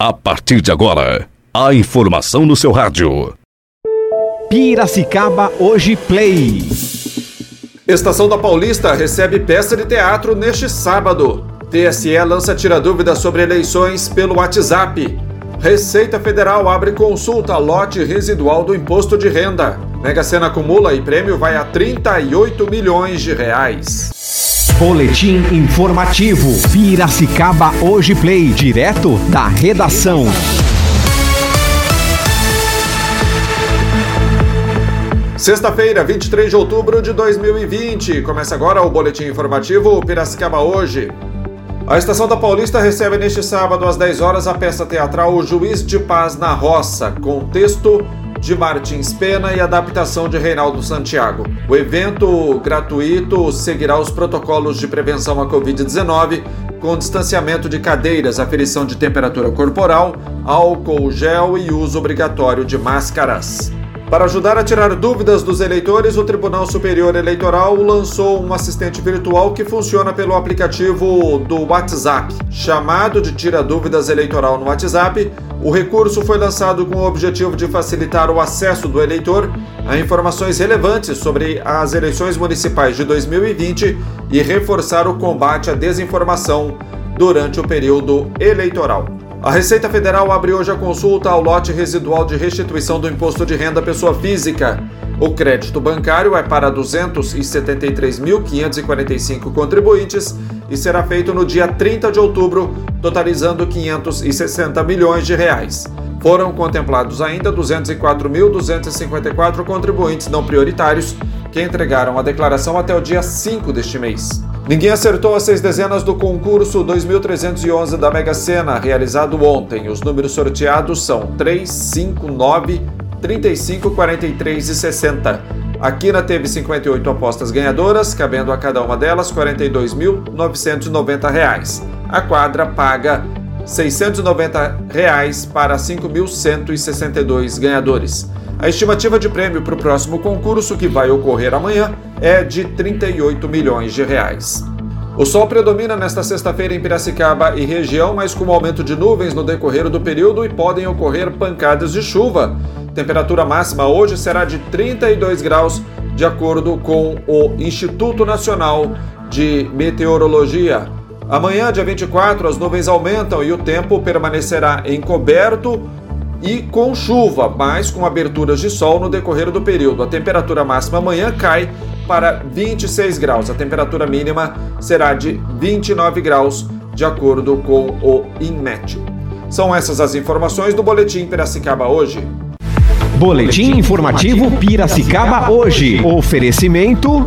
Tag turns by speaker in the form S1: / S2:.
S1: A partir de agora, a informação no seu rádio.
S2: Piracicaba Hoje Play.
S3: Estação da Paulista recebe peça de teatro neste sábado. TSE lança tira dúvidas sobre eleições pelo WhatsApp. Receita Federal abre consulta lote residual do imposto de renda. Mega Sena acumula e prêmio vai a 38 milhões de reais.
S2: Boletim informativo. Piracicaba Hoje Play, direto da redação.
S3: Sexta-feira, 23 de outubro de 2020. Começa agora o boletim informativo Piracicaba Hoje. A Estação da Paulista recebe neste sábado às 10 horas a peça teatral O Juiz de Paz na Roça, com texto de Martins Pena e adaptação de Reinaldo Santiago. O evento gratuito seguirá os protocolos de prevenção à Covid-19, com distanciamento de cadeiras, aferição de temperatura corporal, álcool gel e uso obrigatório de máscaras. Para ajudar a tirar dúvidas dos eleitores, o Tribunal Superior Eleitoral lançou um assistente virtual que funciona pelo aplicativo do WhatsApp. Chamado de Tira Dúvidas Eleitoral no WhatsApp, o recurso foi lançado com o objetivo de facilitar o acesso do eleitor a informações relevantes sobre as eleições municipais de 2020 e reforçar o combate à desinformação durante o período eleitoral. A Receita Federal abre hoje a consulta ao lote residual de restituição do imposto de renda pessoa física. O crédito bancário é para 273.545 contribuintes e será feito no dia 30 de outubro, totalizando 560 milhões de reais. Foram contemplados ainda 204.254 contribuintes não prioritários que entregaram a declaração até o dia 5 deste mês. Ninguém acertou as seis dezenas do concurso 2311 da Mega Sena, realizado ontem. Os números sorteados são 3, 5, 9, 35, 43 e 60. A Quina teve 58 apostas ganhadoras, cabendo a cada uma delas R$ 42.990. A quadra paga 690 reais para 5.162 ganhadores. A estimativa de prêmio para o próximo concurso, que vai ocorrer amanhã, é de 38 milhões de reais. O sol predomina nesta sexta-feira em Piracicaba e região, mas com aumento de nuvens no decorrer do período e podem ocorrer pancadas de chuva. Temperatura máxima hoje será de 32 graus, de acordo com o Instituto Nacional de Meteorologia. Amanhã, dia 24, as nuvens aumentam e o tempo permanecerá encoberto e com chuva, mas com aberturas de sol no decorrer do período. A temperatura máxima amanhã cai para 26 graus. A temperatura mínima será de 29 graus, de acordo com o INMET. São essas as informações do Boletim Piracicaba hoje.
S2: Boletim informativo Piracicaba hoje. Oferecimento.